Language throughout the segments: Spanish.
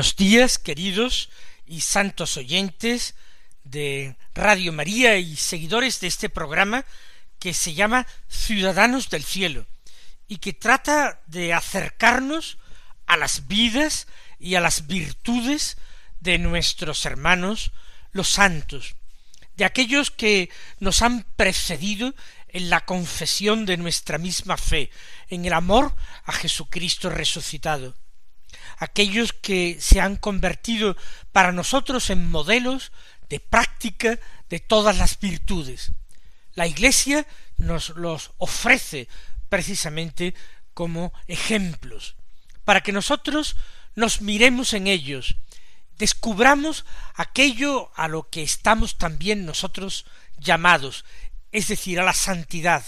Buenos días, queridos y santos oyentes de Radio María y seguidores de este programa que se llama Ciudadanos del Cielo y que trata de acercarnos a las vidas y a las virtudes de nuestros hermanos los santos, de aquellos que nos han precedido en la confesión de nuestra misma fe, en el amor a Jesucristo resucitado, aquellos que se han convertido para nosotros en modelos de práctica de todas las virtudes. La Iglesia nos los ofrece precisamente como ejemplos, para que nosotros nos miremos en ellos, descubramos aquello a lo que estamos también nosotros llamados, es decir, a la santidad,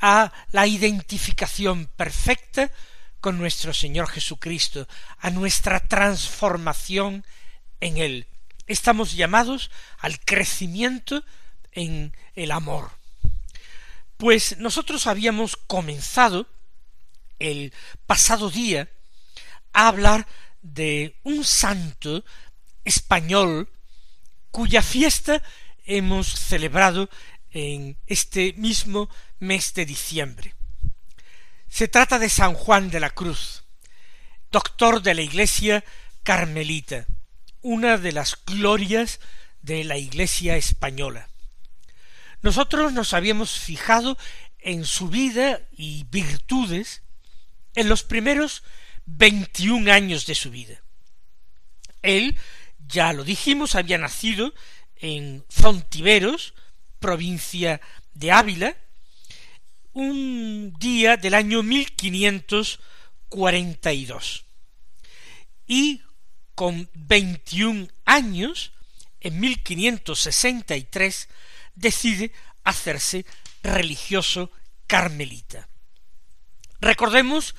a la identificación perfecta con nuestro Señor Jesucristo, a nuestra transformación en Él. Estamos llamados al crecimiento en el amor. Pues nosotros habíamos comenzado el pasado día a hablar de un santo español cuya fiesta hemos celebrado en este mismo mes de diciembre. Se trata de San Juan de la Cruz, doctor de la Iglesia Carmelita, una de las glorias de la Iglesia española. Nosotros nos habíamos fijado en su vida y virtudes en los primeros veintiún años de su vida. Él, ya lo dijimos, había nacido en Fontiveros, provincia de Ávila, un día del año 1542. Y con veintiún años, en 1563, decide hacerse religioso carmelita. Recordemos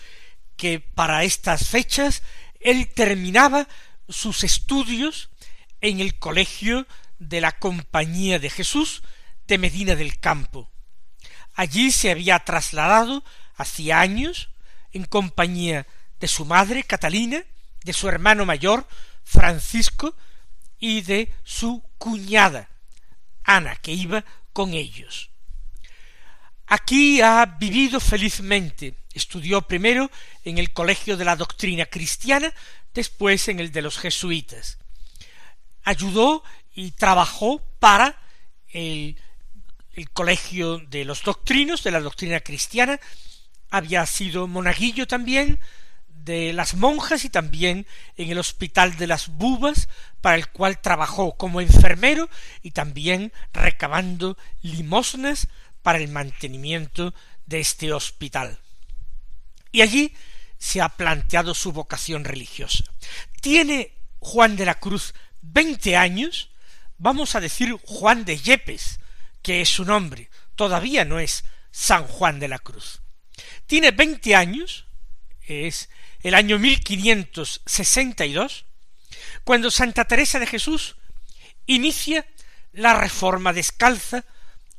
que para estas fechas él terminaba sus estudios en el colegio de la Compañía de Jesús de Medina del Campo. Allí se había trasladado hacía años en compañía de su madre Catalina, de su hermano mayor Francisco y de su cuñada Ana, que iba con ellos. Aquí ha vivido felizmente. Estudió primero en el Colegio de la Doctrina Cristiana, después en el de los jesuitas. Ayudó y trabajó para el, el Colegio de los Doctrinos, de la Doctrina Cristiana, había sido monaguillo también de las monjas y también en el Hospital de las Bubas, para el cual trabajó como enfermero y también recabando limosnas para el mantenimiento de este hospital. Y allí se ha planteado su vocación religiosa. Tiene Juan de la Cruz veinte años, vamos a decir Juan de Yepes, que es su nombre, todavía no es San Juan de la Cruz. Tiene veinte años, es el año 1562, cuando Santa Teresa de Jesús inicia la reforma descalza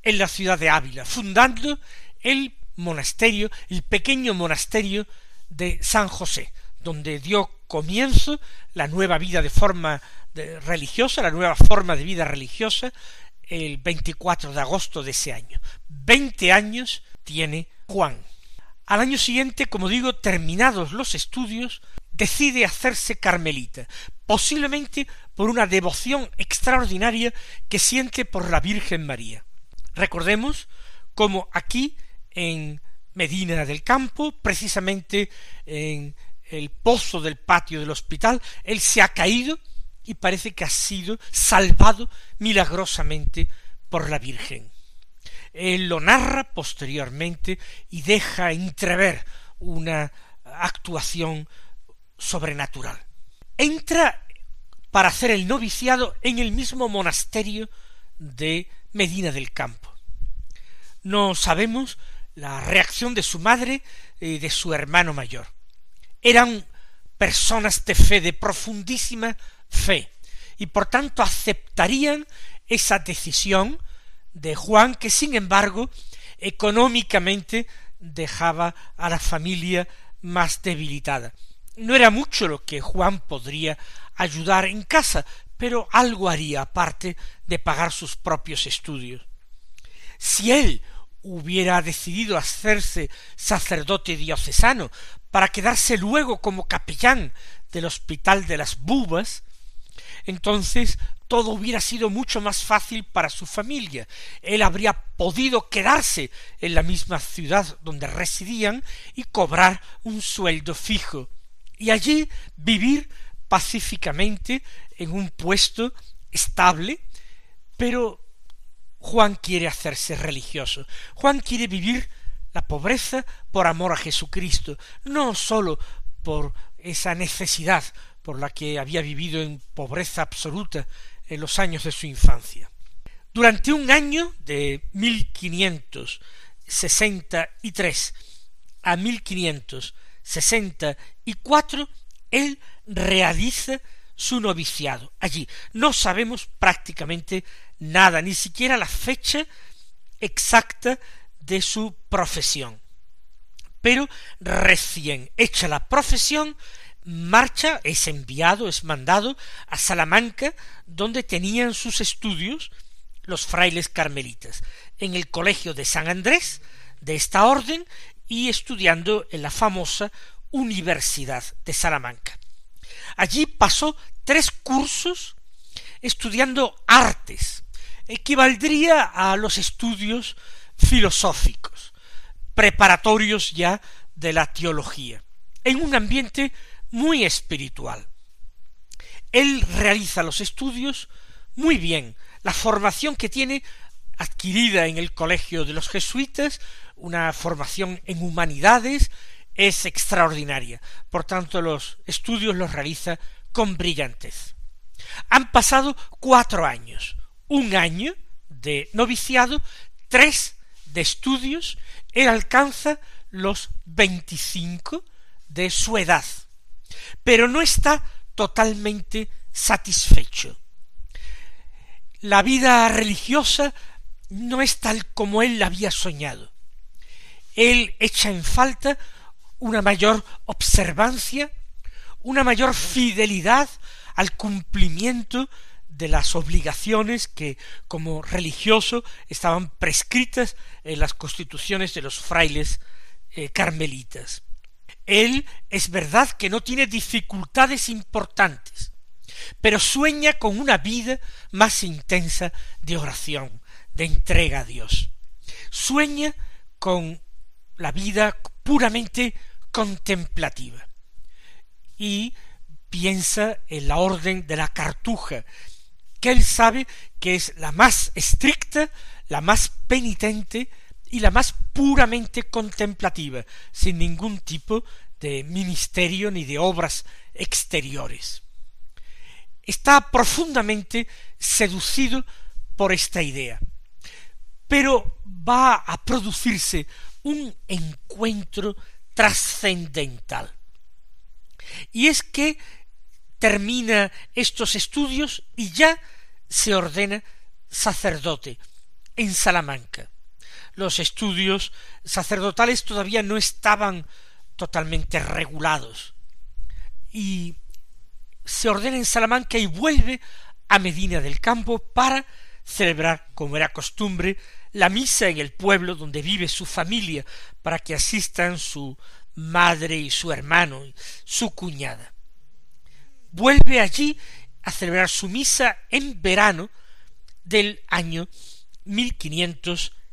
en la ciudad de Ávila, fundando el monasterio, el pequeño monasterio de San José, donde dio comienzo la nueva vida de forma religiosa, la nueva forma de vida religiosa, el 24 de agosto de ese año. Veinte años tiene Juan. Al año siguiente, como digo, terminados los estudios, decide hacerse carmelita, posiblemente por una devoción extraordinaria que siente por la Virgen María. Recordemos cómo aquí en Medina del Campo, precisamente en el pozo del patio del hospital, él se ha caído y parece que ha sido salvado milagrosamente por la Virgen. Él lo narra posteriormente y deja entrever una actuación sobrenatural. Entra para hacer el noviciado en el mismo monasterio de Medina del Campo. No sabemos la reacción de su madre y de su hermano mayor. Eran personas de fe, de profundísima fe, y por tanto aceptarían esa decisión de Juan, que sin embargo económicamente dejaba a la familia más debilitada. No era mucho lo que Juan podría ayudar en casa, pero algo haría aparte de pagar sus propios estudios. Si él hubiera decidido hacerse sacerdote diocesano para quedarse luego como capellán del hospital de las bubas, entonces todo hubiera sido mucho más fácil para su familia. Él habría podido quedarse en la misma ciudad donde residían y cobrar un sueldo fijo, y allí vivir pacíficamente en un puesto estable, pero Juan quiere hacerse religioso. Juan quiere vivir la pobreza por amor a Jesucristo, no sólo por esa necesidad por la que había vivido en pobreza absoluta en los años de su infancia. Durante un año de 1563 a 1564, él realiza su noviciado allí. No sabemos prácticamente nada, ni siquiera la fecha exacta de su profesión. Pero recién hecha la profesión, marcha, es enviado, es mandado a Salamanca, donde tenían sus estudios los frailes carmelitas, en el colegio de San Andrés, de esta orden, y estudiando en la famosa Universidad de Salamanca. Allí pasó tres cursos estudiando artes, equivaldría a los estudios filosóficos, preparatorios ya de la teología, en un ambiente muy espiritual. Él realiza los estudios muy bien, la formación que tiene adquirida en el colegio de los jesuitas, una formación en humanidades, es extraordinaria. Por tanto, los estudios los realiza con brillantez. Han pasado cuatro años, un año de noviciado, tres de estudios, él alcanza los veinticinco de su edad, pero no está totalmente satisfecho. La vida religiosa no es tal como él la había soñado. Él echa en falta una mayor observancia, una mayor fidelidad al cumplimiento de las obligaciones que como religioso estaban prescritas en las constituciones de los frailes eh, carmelitas. Él es verdad que no tiene dificultades importantes, pero sueña con una vida más intensa de oración, de entrega a Dios. Sueña con la vida puramente contemplativa y piensa en la orden de la cartuja, que él sabe que es la más estricta, la más penitente y la más puramente contemplativa, sin ningún tipo de ministerio ni de obras exteriores. Está profundamente seducido por esta idea, pero va a producirse un encuentro trascendental. Y es que termina estos estudios y ya se ordena sacerdote en Salamanca. Los estudios sacerdotales todavía no estaban totalmente regulados. Y se ordena en Salamanca y vuelve a Medina del Campo para celebrar, como era costumbre, la misa en el pueblo donde vive su familia, para que asistan su madre y su hermano, y su cuñada. Vuelve allí a celebrar su misa en verano del año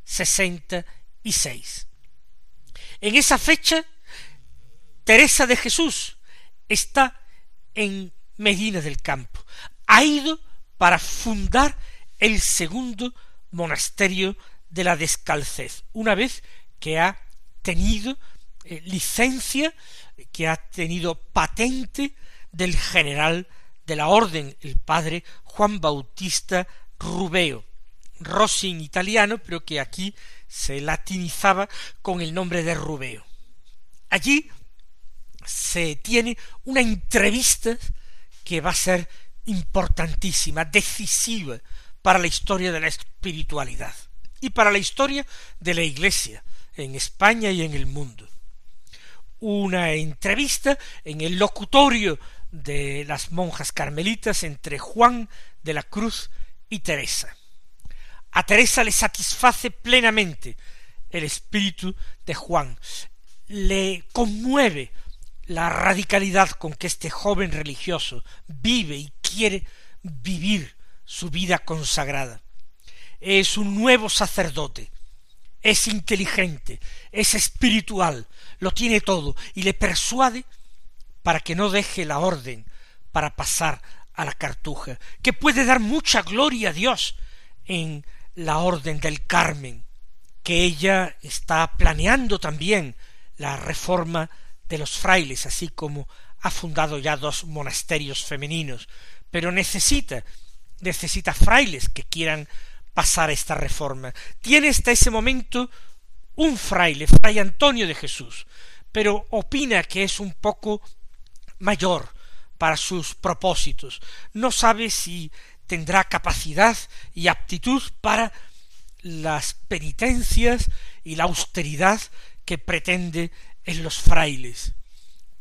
1566. En esa fecha, Teresa de Jesús está en Medina del Campo. Ha ido para fundar el segundo monasterio de la descalcez, una vez que ha tenido eh, licencia, que ha tenido patente del general de la orden, el padre Juan Bautista Rubeo, Rossi en italiano, pero que aquí se latinizaba con el nombre de Rubeo. Allí se tiene una entrevista que va a ser importantísima, decisiva para la historia de la espiritualidad y para la historia de la Iglesia en España y en el mundo. Una entrevista en el locutorio de las monjas carmelitas entre Juan de la Cruz y Teresa. A Teresa le satisface plenamente el espíritu de Juan, le conmueve la radicalidad con que este joven religioso vive y quiere vivir su vida consagrada. Es un nuevo sacerdote, es inteligente, es espiritual, lo tiene todo y le persuade para que no deje la orden para pasar a la cartuja, que puede dar mucha gloria a Dios en la orden del Carmen, que ella está planeando también la reforma de los frailes, así como ha fundado ya dos monasterios femeninos, pero necesita, necesita frailes que quieran pasar esta reforma. Tiene hasta ese momento un fraile, fray Antonio de Jesús, pero opina que es un poco mayor para sus propósitos. No sabe si tendrá capacidad y aptitud para las penitencias y la austeridad que pretende en los frailes.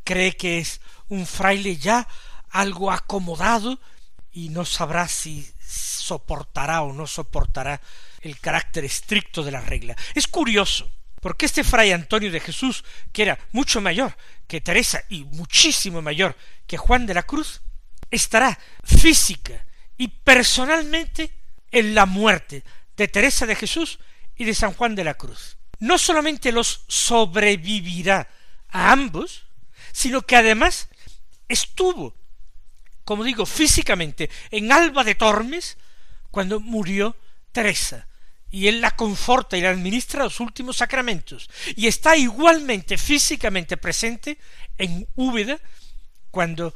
Cree que es un fraile ya algo acomodado y no sabrá si soportará o no soportará el carácter estricto de la regla. Es curioso, porque este fray Antonio de Jesús, que era mucho mayor que Teresa y muchísimo mayor que Juan de la Cruz, estará física y personalmente en la muerte de Teresa de Jesús y de San Juan de la Cruz. No solamente los sobrevivirá a ambos, sino que además estuvo, como digo, físicamente en Alba de Tormes cuando murió Teresa, y él la conforta y la administra los últimos sacramentos, y está igualmente físicamente presente en Úbeda cuando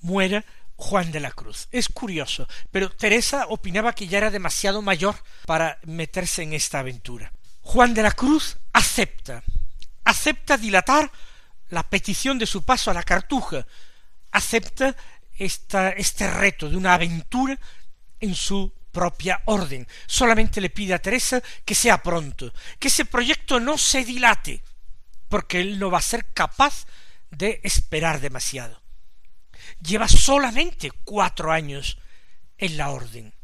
muera Juan de la Cruz. Es curioso, pero Teresa opinaba que ya era demasiado mayor para meterse en esta aventura. Juan de la Cruz acepta, acepta dilatar la petición de su paso a la cartuja, acepta esta, este reto de una aventura en su propia orden. Solamente le pide a Teresa que sea pronto, que ese proyecto no se dilate, porque él no va a ser capaz de esperar demasiado. Lleva solamente cuatro años en la orden.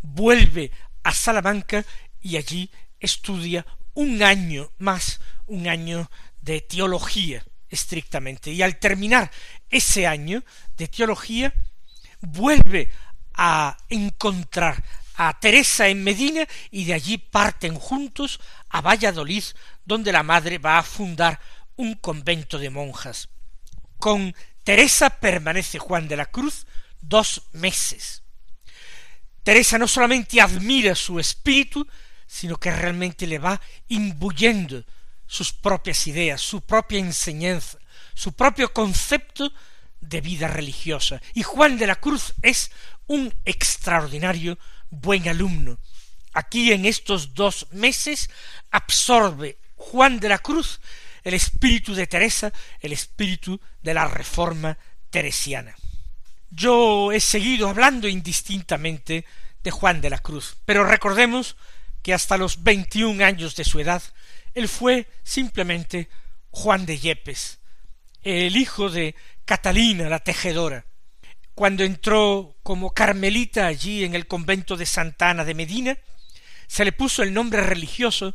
Vuelve a Salamanca y allí estudia un año más, un año de teología estrictamente. Y al terminar ese año de teología, vuelve a encontrar a Teresa en Medina y de allí parten juntos a Valladolid, donde la madre va a fundar un convento de monjas. Con Teresa permanece Juan de la Cruz dos meses. Teresa no solamente admira su espíritu, sino que realmente le va imbuyendo sus propias ideas, su propia enseñanza, su propio concepto de vida religiosa. Y Juan de la Cruz es un extraordinario buen alumno. Aquí en estos dos meses absorbe Juan de la Cruz el espíritu de Teresa, el espíritu de la reforma teresiana. Yo he seguido hablando indistintamente de Juan de la Cruz, pero recordemos que hasta los veintiún años de su edad él fue simplemente Juan de Yepes, el hijo de Catalina la tejedora. Cuando entró como carmelita allí en el convento de Santa Ana de Medina, se le puso el nombre religioso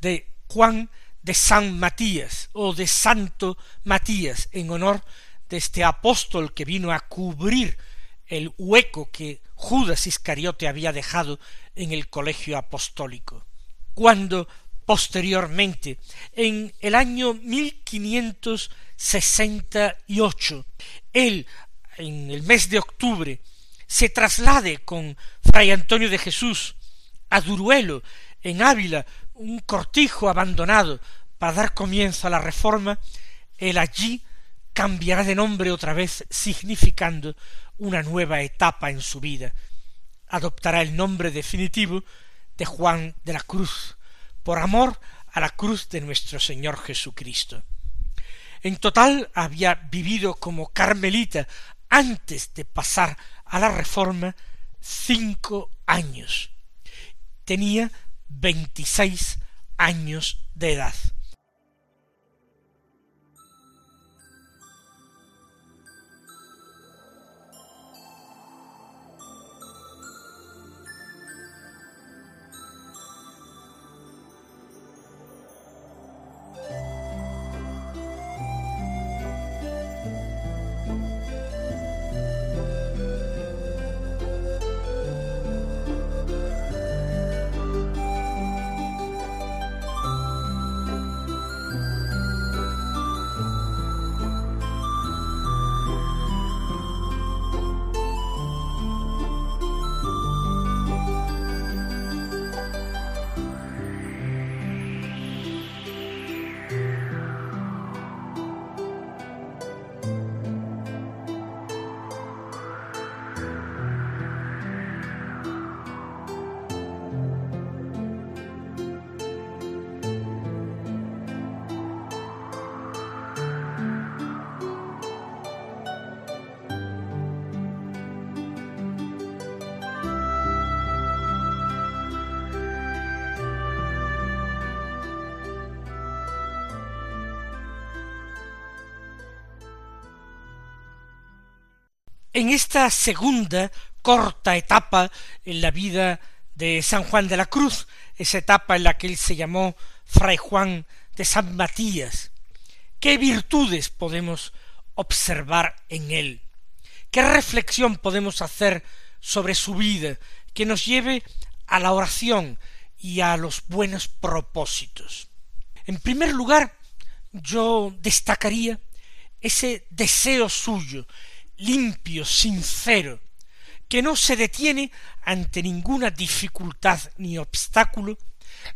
de Juan de San Matías o de Santo Matías en honor de este apóstol que vino a cubrir el hueco que Judas Iscariote había dejado en el colegio apostólico. Cuando posteriormente, en el año 1568, él, en el mes de octubre, se traslade con Fray Antonio de Jesús a Duruelo, en Ávila, un cortijo abandonado, para dar comienzo a la reforma, él allí cambiará de nombre otra vez, significando una nueva etapa en su vida. Adoptará el nombre definitivo de Juan de la Cruz, por amor a la cruz de nuestro Señor Jesucristo. En total había vivido como carmelita antes de pasar a la reforma cinco años. Tenía veintiséis años de edad. En esta segunda corta etapa en la vida de San Juan de la Cruz, esa etapa en la que él se llamó Fray Juan de San Matías, ¿qué virtudes podemos observar en él? ¿Qué reflexión podemos hacer sobre su vida que nos lleve a la oración y a los buenos propósitos? En primer lugar, yo destacaría ese deseo suyo, limpio, sincero, que no se detiene ante ninguna dificultad ni obstáculo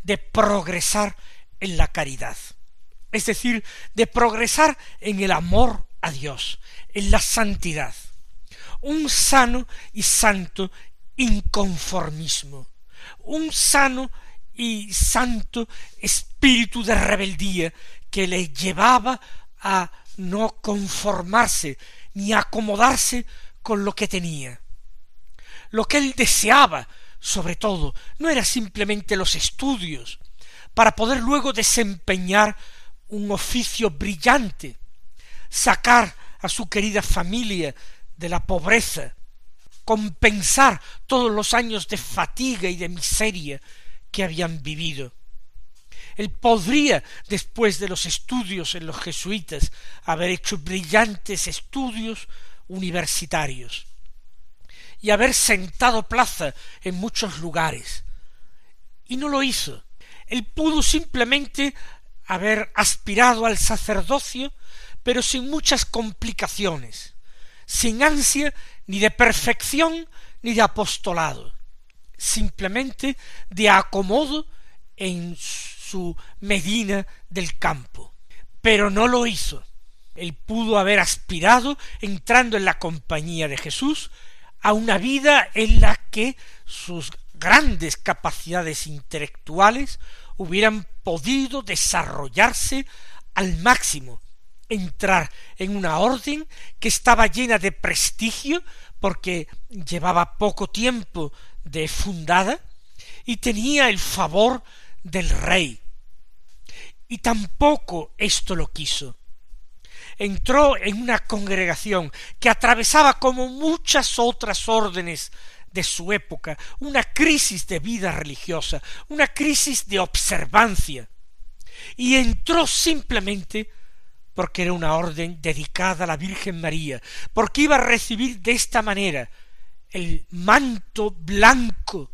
de progresar en la caridad, es decir, de progresar en el amor a Dios, en la santidad, un sano y santo inconformismo, un sano y santo espíritu de rebeldía que le llevaba a no conformarse ni acomodarse con lo que tenía. Lo que él deseaba, sobre todo, no era simplemente los estudios, para poder luego desempeñar un oficio brillante, sacar a su querida familia de la pobreza, compensar todos los años de fatiga y de miseria que habían vivido. Él podría, después de los estudios en los jesuitas, haber hecho brillantes estudios universitarios y haber sentado plaza en muchos lugares. Y no lo hizo. Él pudo simplemente haber aspirado al sacerdocio, pero sin muchas complicaciones, sin ansia ni de perfección ni de apostolado, simplemente de acomodo en su Medina del campo. Pero no lo hizo. Él pudo haber aspirado, entrando en la compañía de Jesús, a una vida en la que sus grandes capacidades intelectuales hubieran podido desarrollarse al máximo, entrar en una orden que estaba llena de prestigio porque llevaba poco tiempo de fundada y tenía el favor del rey. Y tampoco esto lo quiso. Entró en una congregación que atravesaba como muchas otras órdenes de su época, una crisis de vida religiosa, una crisis de observancia, y entró simplemente porque era una orden dedicada a la Virgen María, porque iba a recibir de esta manera el manto blanco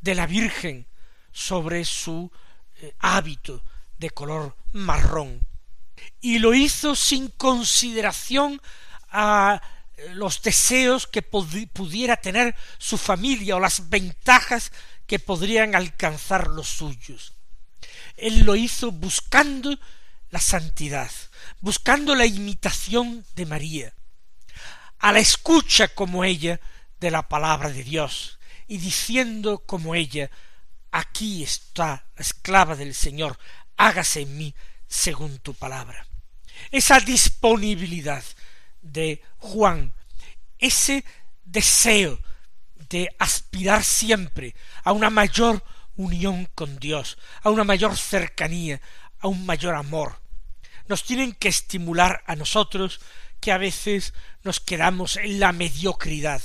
de la Virgen sobre su eh, hábito de color marrón. Y lo hizo sin consideración a eh, los deseos que pudiera tener su familia o las ventajas que podrían alcanzar los suyos. Él lo hizo buscando la santidad, buscando la imitación de María, a la escucha como ella de la palabra de Dios y diciendo como ella, aquí está la esclava del Señor, hágase en mí según tu palabra. Esa disponibilidad de Juan, ese deseo de aspirar siempre a una mayor unión con Dios, a una mayor cercanía, a un mayor amor, nos tienen que estimular a nosotros que a veces nos quedamos en la mediocridad,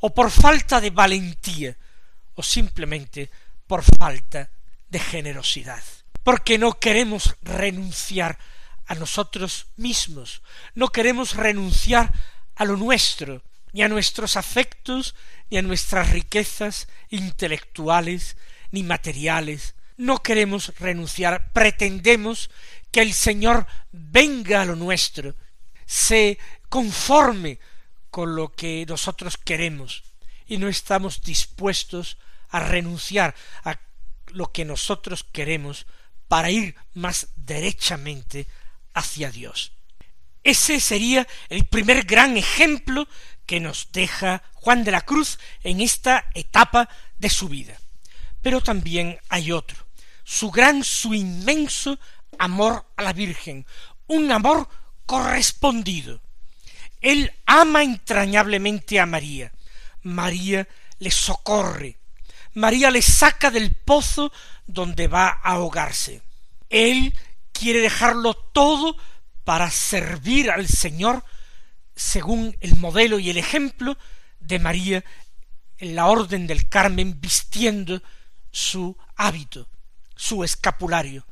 o por falta de valentía, o simplemente por falta de generosidad, porque no queremos renunciar a nosotros mismos, no queremos renunciar a lo nuestro, ni a nuestros afectos, ni a nuestras riquezas intelectuales, ni materiales, no queremos renunciar, pretendemos que el Señor venga a lo nuestro, se conforme con lo que nosotros queremos, y no estamos dispuestos a renunciar a lo que nosotros queremos para ir más derechamente hacia Dios. Ese sería el primer gran ejemplo que nos deja Juan de la Cruz en esta etapa de su vida. Pero también hay otro, su gran, su inmenso amor a la Virgen, un amor correspondido. Él ama entrañablemente a María. María le socorre. María le saca del pozo donde va a ahogarse. Él quiere dejarlo todo para servir al Señor según el modelo y el ejemplo de María en la orden del Carmen vistiendo su hábito, su escapulario,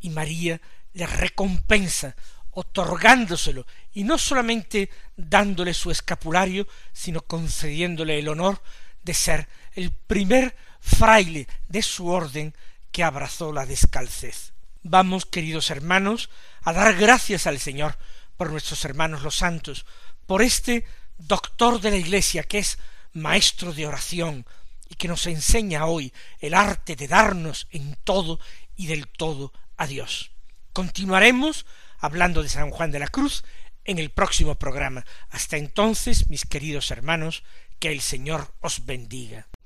y María le recompensa otorgándoselo, y no solamente dándole su escapulario, sino concediéndole el honor de ser el primer fraile de su orden que abrazó la descalcez. Vamos, queridos hermanos, a dar gracias al Señor por nuestros hermanos los santos, por este doctor de la Iglesia que es maestro de oración y que nos enseña hoy el arte de darnos en todo y del todo a Dios. Continuaremos hablando de San Juan de la Cruz en el próximo programa. Hasta entonces, mis queridos hermanos, que el Señor os bendiga.